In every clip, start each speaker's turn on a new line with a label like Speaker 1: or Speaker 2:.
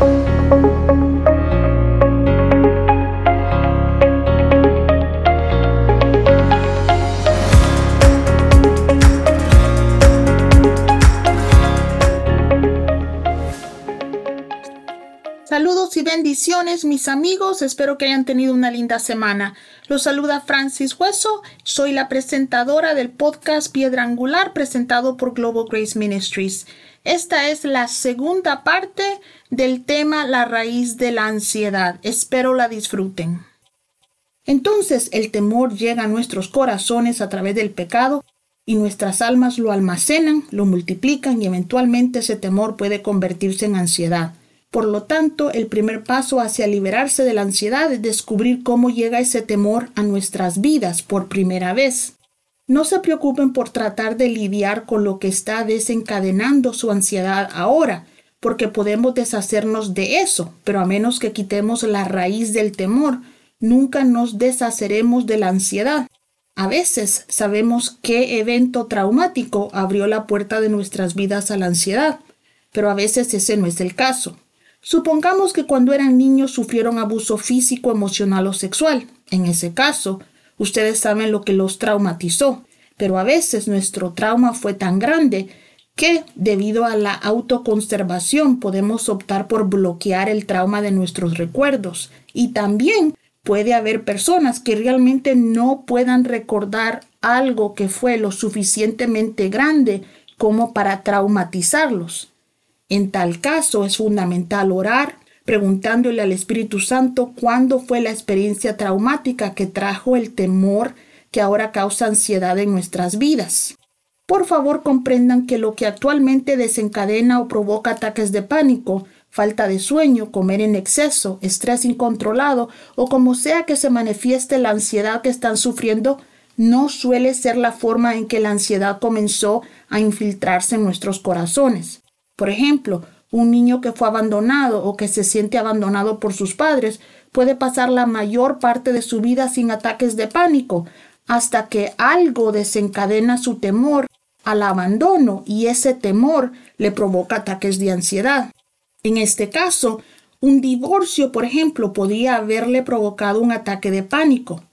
Speaker 1: Saludos y mis amigos. Espero que hayan tenido una linda semana. Los saluda Francis Hueso. Soy la presentadora del podcast Piedra Angular presentado por Global Grace Ministries. Esta es la segunda parte del tema La raíz de la ansiedad. Espero la disfruten. Entonces el temor llega a nuestros corazones a través del pecado y nuestras almas lo almacenan, lo multiplican y eventualmente ese temor puede convertirse en ansiedad. Por lo tanto, el primer paso hacia liberarse de la ansiedad es descubrir cómo llega ese temor a nuestras vidas por primera vez. No se preocupen por tratar de lidiar con lo que está desencadenando su ansiedad ahora, porque podemos deshacernos de eso, pero a menos que quitemos la raíz del temor, nunca nos deshaceremos de la ansiedad. A veces sabemos qué evento traumático abrió la puerta de nuestras vidas a la ansiedad, pero a veces ese no es el caso. Supongamos que cuando eran niños sufrieron abuso físico, emocional o sexual. En ese caso, ustedes saben lo que los traumatizó, pero a veces nuestro trauma fue tan grande que, debido a la autoconservación, podemos optar por bloquear el trauma de nuestros recuerdos. Y también puede haber personas que realmente no puedan recordar algo que fue lo suficientemente grande como para traumatizarlos. En tal caso es fundamental orar preguntándole al Espíritu Santo cuándo fue la experiencia traumática que trajo el temor que ahora causa ansiedad en nuestras vidas. Por favor comprendan que lo que actualmente desencadena o provoca ataques de pánico, falta de sueño, comer en exceso, estrés incontrolado o como sea que se manifieste la ansiedad que están sufriendo, no suele ser la forma en que la ansiedad comenzó a infiltrarse en nuestros corazones. Por ejemplo, un niño que fue abandonado o que se siente abandonado por sus padres puede pasar la mayor parte de su vida sin ataques de pánico, hasta que algo desencadena su temor al abandono y ese temor le provoca ataques de ansiedad. En este caso, un divorcio, por ejemplo, podría haberle provocado un ataque de pánico.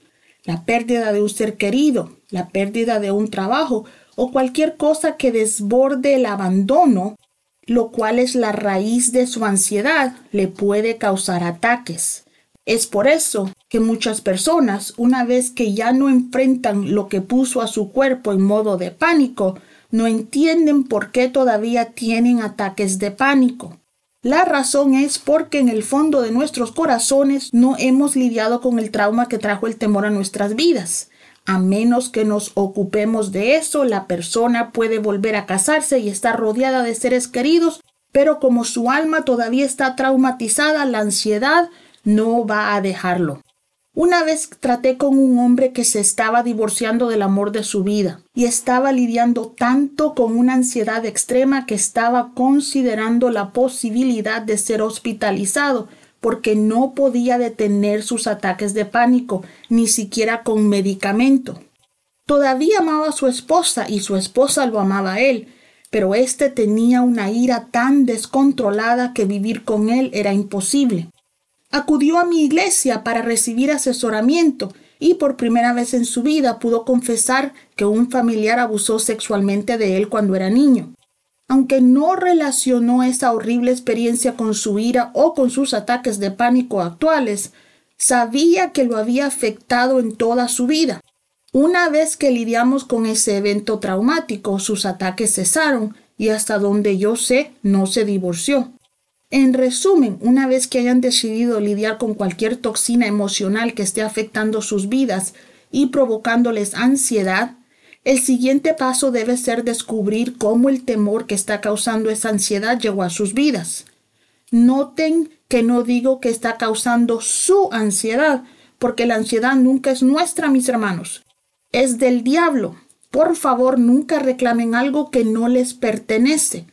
Speaker 1: La pérdida de un ser querido, la pérdida de un trabajo o cualquier cosa que desborde el abandono lo cual es la raíz de su ansiedad, le puede causar ataques. Es por eso que muchas personas, una vez que ya no enfrentan lo que puso a su cuerpo en modo de pánico, no entienden por qué todavía tienen ataques de pánico. La razón es porque en el fondo de nuestros corazones no hemos lidiado con el trauma que trajo el temor a nuestras vidas. A menos que nos ocupemos de eso, la persona puede volver a casarse y estar rodeada de seres queridos, pero como su alma todavía está traumatizada, la ansiedad no va a dejarlo. Una vez traté con un hombre que se estaba divorciando del amor de su vida y estaba lidiando tanto con una ansiedad extrema que estaba considerando la posibilidad de ser hospitalizado porque no podía detener sus ataques de pánico, ni siquiera con medicamento. Todavía amaba a su esposa y su esposa lo amaba a él, pero éste tenía una ira tan descontrolada que vivir con él era imposible. Acudió a mi iglesia para recibir asesoramiento y por primera vez en su vida pudo confesar que un familiar abusó sexualmente de él cuando era niño. Aunque no relacionó esa horrible experiencia con su ira o con sus ataques de pánico actuales, sabía que lo había afectado en toda su vida. Una vez que lidiamos con ese evento traumático, sus ataques cesaron y hasta donde yo sé, no se divorció. En resumen, una vez que hayan decidido lidiar con cualquier toxina emocional que esté afectando sus vidas y provocándoles ansiedad, el siguiente paso debe ser descubrir cómo el temor que está causando esa ansiedad llegó a sus vidas. Noten que no digo que está causando su ansiedad, porque la ansiedad nunca es nuestra, mis hermanos. Es del diablo. Por favor, nunca reclamen algo que no les pertenece.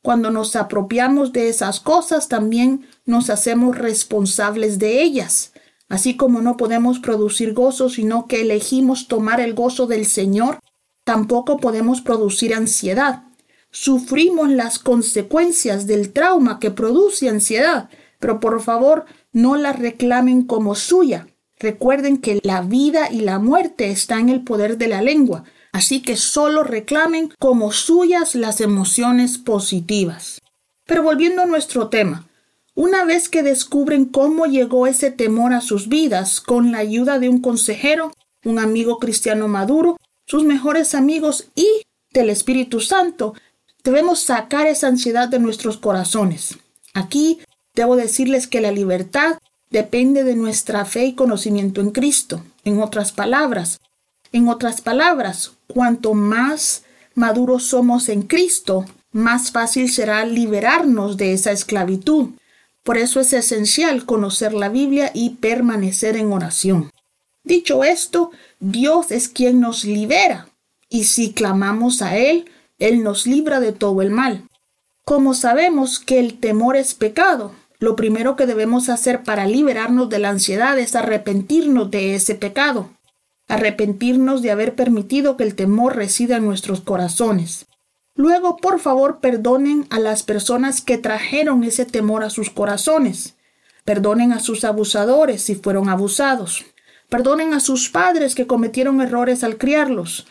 Speaker 1: Cuando nos apropiamos de esas cosas, también nos hacemos responsables de ellas. Así como no podemos producir gozo, sino que elegimos tomar el gozo del Señor, Tampoco podemos producir ansiedad. Sufrimos las consecuencias del trauma que produce ansiedad, pero por favor no la reclamen como suya. Recuerden que la vida y la muerte están en el poder de la lengua, así que solo reclamen como suyas las emociones positivas. Pero volviendo a nuestro tema, una vez que descubren cómo llegó ese temor a sus vidas con la ayuda de un consejero, un amigo cristiano maduro, sus mejores amigos y del Espíritu Santo, debemos sacar esa ansiedad de nuestros corazones. Aquí debo decirles que la libertad depende de nuestra fe y conocimiento en Cristo. En otras palabras, en otras palabras, cuanto más maduros somos en Cristo, más fácil será liberarnos de esa esclavitud. Por eso es esencial conocer la Biblia y permanecer en oración. Dicho esto, Dios es quien nos libera, y si clamamos a Él, Él nos libra de todo el mal. Como sabemos que el temor es pecado, lo primero que debemos hacer para liberarnos de la ansiedad es arrepentirnos de ese pecado, arrepentirnos de haber permitido que el temor resida en nuestros corazones. Luego, por favor, perdonen a las personas que trajeron ese temor a sus corazones. Perdonen a sus abusadores si fueron abusados. Perdonen a sus padres que cometieron errores al criarlos.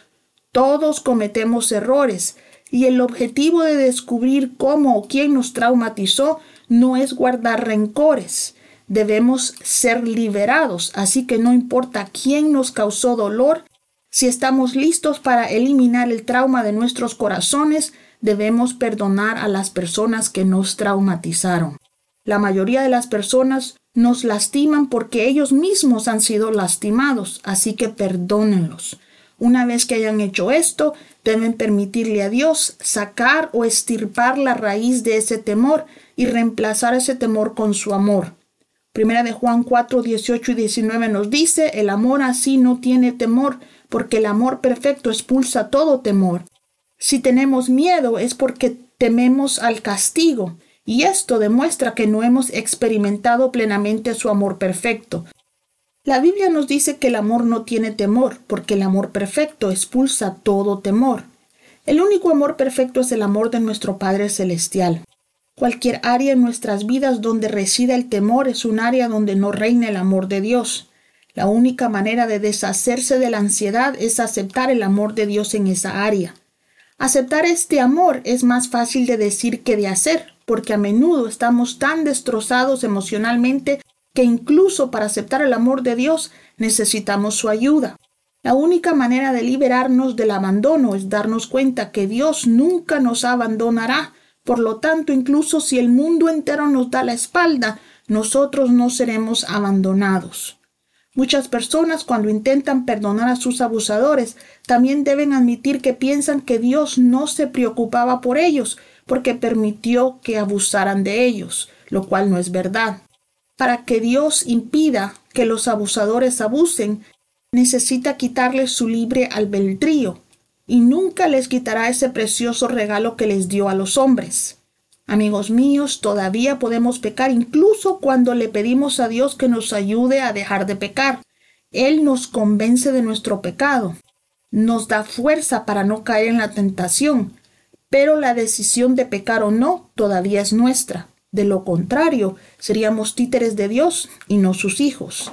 Speaker 1: Todos cometemos errores y el objetivo de descubrir cómo o quién nos traumatizó no es guardar rencores. Debemos ser liberados, así que no importa quién nos causó dolor, si estamos listos para eliminar el trauma de nuestros corazones, debemos perdonar a las personas que nos traumatizaron. La mayoría de las personas nos lastiman porque ellos mismos han sido lastimados, así que perdónenlos. Una vez que hayan hecho esto, deben permitirle a Dios sacar o estirpar la raíz de ese temor y reemplazar ese temor con su amor. Primera de Juan 4, 18 y 19 nos dice, el amor así no tiene temor, porque el amor perfecto expulsa todo temor. Si tenemos miedo es porque tememos al castigo, y esto demuestra que no hemos experimentado plenamente su amor perfecto. La Biblia nos dice que el amor no tiene temor, porque el amor perfecto expulsa todo temor. El único amor perfecto es el amor de nuestro Padre Celestial. Cualquier área en nuestras vidas donde resida el temor es un área donde no reina el amor de Dios. La única manera de deshacerse de la ansiedad es aceptar el amor de Dios en esa área. Aceptar este amor es más fácil de decir que de hacer, porque a menudo estamos tan destrozados emocionalmente que incluso para aceptar el amor de Dios necesitamos su ayuda. La única manera de liberarnos del abandono es darnos cuenta que Dios nunca nos abandonará. Por lo tanto, incluso si el mundo entero nos da la espalda, nosotros no seremos abandonados. Muchas personas cuando intentan perdonar a sus abusadores también deben admitir que piensan que Dios no se preocupaba por ellos porque permitió que abusaran de ellos, lo cual no es verdad. Para que Dios impida que los abusadores abusen, necesita quitarles su libre albedrío y nunca les quitará ese precioso regalo que les dio a los hombres. Amigos míos, todavía podemos pecar incluso cuando le pedimos a Dios que nos ayude a dejar de pecar. Él nos convence de nuestro pecado, nos da fuerza para no caer en la tentación, pero la decisión de pecar o no todavía es nuestra. De lo contrario, seríamos títeres de Dios y no sus hijos.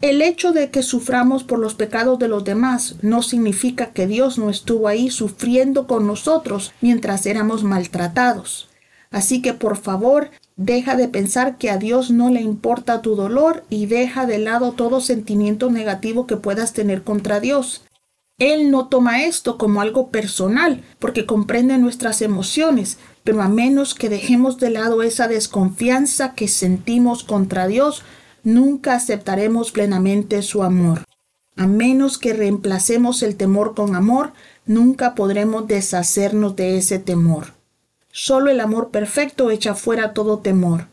Speaker 1: El hecho de que suframos por los pecados de los demás no significa que Dios no estuvo ahí sufriendo con nosotros mientras éramos maltratados. Así que por favor, deja de pensar que a Dios no le importa tu dolor y deja de lado todo sentimiento negativo que puedas tener contra Dios. Él no toma esto como algo personal, porque comprende nuestras emociones, pero a menos que dejemos de lado esa desconfianza que sentimos contra Dios, nunca aceptaremos plenamente su amor. A menos que reemplacemos el temor con amor, nunca podremos deshacernos de ese temor. Solo el amor perfecto echa fuera todo temor.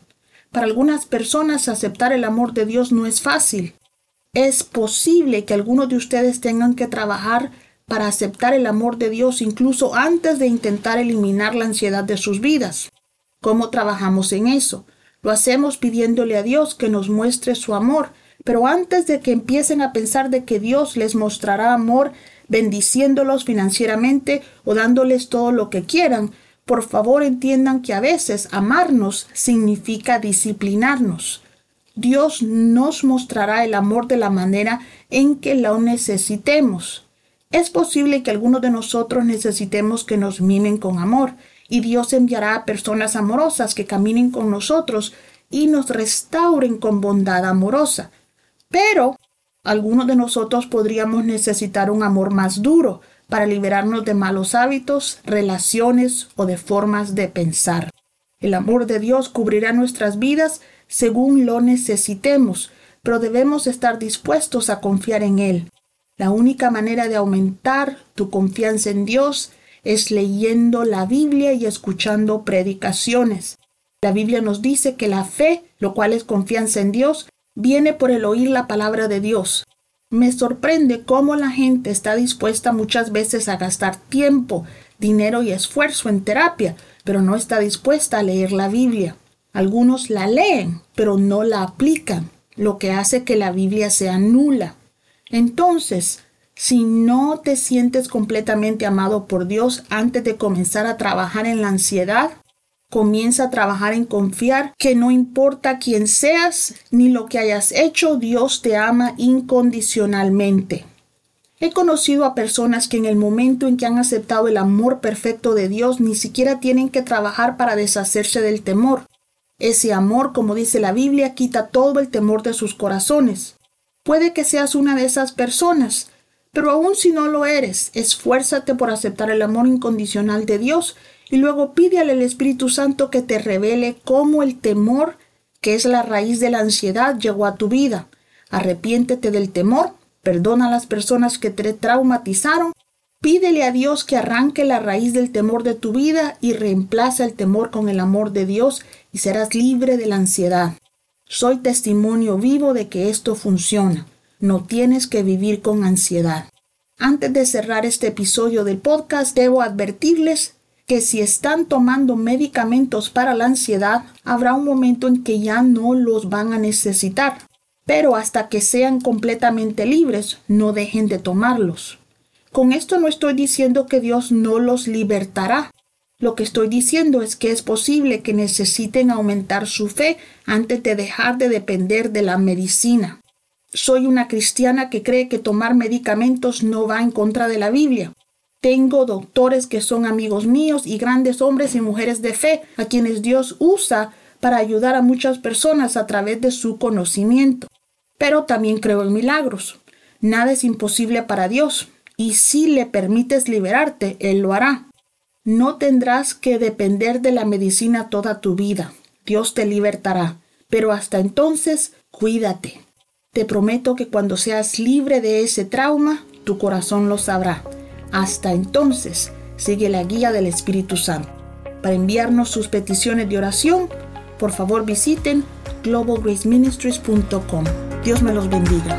Speaker 1: Para algunas personas aceptar el amor de Dios no es fácil. Es posible que algunos de ustedes tengan que trabajar para aceptar el amor de Dios incluso antes de intentar eliminar la ansiedad de sus vidas. ¿Cómo trabajamos en eso? Lo hacemos pidiéndole a Dios que nos muestre su amor, pero antes de que empiecen a pensar de que Dios les mostrará amor bendiciéndolos financieramente o dándoles todo lo que quieran, Por favor entiendan que a veces amarnos significa disciplinarnos. Dios nos mostrará el amor de la manera en que lo necesitemos. Es posible que algunos de nosotros necesitemos que nos mimen con amor, y Dios enviará a personas amorosas que caminen con nosotros y nos restauren con bondad amorosa. Pero algunos de nosotros podríamos necesitar un amor más duro para liberarnos de malos hábitos, relaciones o de formas de pensar. El amor de Dios cubrirá nuestras vidas según lo necesitemos, pero debemos estar dispuestos a confiar en Él. La única manera de aumentar tu confianza en Dios es leyendo la Biblia y escuchando predicaciones. La Biblia nos dice que la fe, lo cual es confianza en Dios, viene por el oír la palabra de Dios. Me sorprende cómo la gente está dispuesta muchas veces a gastar tiempo, dinero y esfuerzo en terapia, pero no está dispuesta a leer la Biblia. Algunos la leen, pero no la aplican, lo que hace que la Biblia sea nula. Entonces, si no te sientes completamente amado por Dios antes de comenzar a trabajar en la ansiedad, Comienza a trabajar en confiar que no importa quién seas ni lo que hayas hecho, Dios te ama incondicionalmente. He conocido a personas que en el momento en que han aceptado el amor perfecto de Dios ni siquiera tienen que trabajar para deshacerse del temor. Ese amor, como dice la Biblia, quita todo el temor de sus corazones. Puede que seas una de esas personas, pero aun si no lo eres, esfuérzate por aceptar el amor incondicional de Dios y luego pídele al Espíritu Santo que te revele cómo el temor, que es la raíz de la ansiedad, llegó a tu vida. Arrepiéntete del temor, perdona a las personas que te traumatizaron, pídele a Dios que arranque la raíz del temor de tu vida y reemplaza el temor con el amor de Dios y serás libre de la ansiedad. Soy testimonio vivo de que esto funciona. No tienes que vivir con ansiedad. Antes de cerrar este episodio del podcast, debo advertirles que si están tomando medicamentos para la ansiedad, habrá un momento en que ya no los van a necesitar. Pero hasta que sean completamente libres, no dejen de tomarlos. Con esto no estoy diciendo que Dios no los libertará. Lo que estoy diciendo es que es posible que necesiten aumentar su fe antes de dejar de depender de la medicina. Soy una cristiana que cree que tomar medicamentos no va en contra de la Biblia. Tengo doctores que son amigos míos y grandes hombres y mujeres de fe a quienes Dios usa para ayudar a muchas personas a través de su conocimiento. Pero también creo en milagros. Nada es imposible para Dios, y si le permites liberarte, Él lo hará. No tendrás que depender de la medicina toda tu vida. Dios te libertará. Pero hasta entonces, cuídate. Te prometo que cuando seas libre de ese trauma, tu corazón lo sabrá. Hasta entonces, sigue la guía del Espíritu Santo. Para enviarnos sus peticiones de oración, por favor visiten globalgraceministries.com. Dios me los bendiga.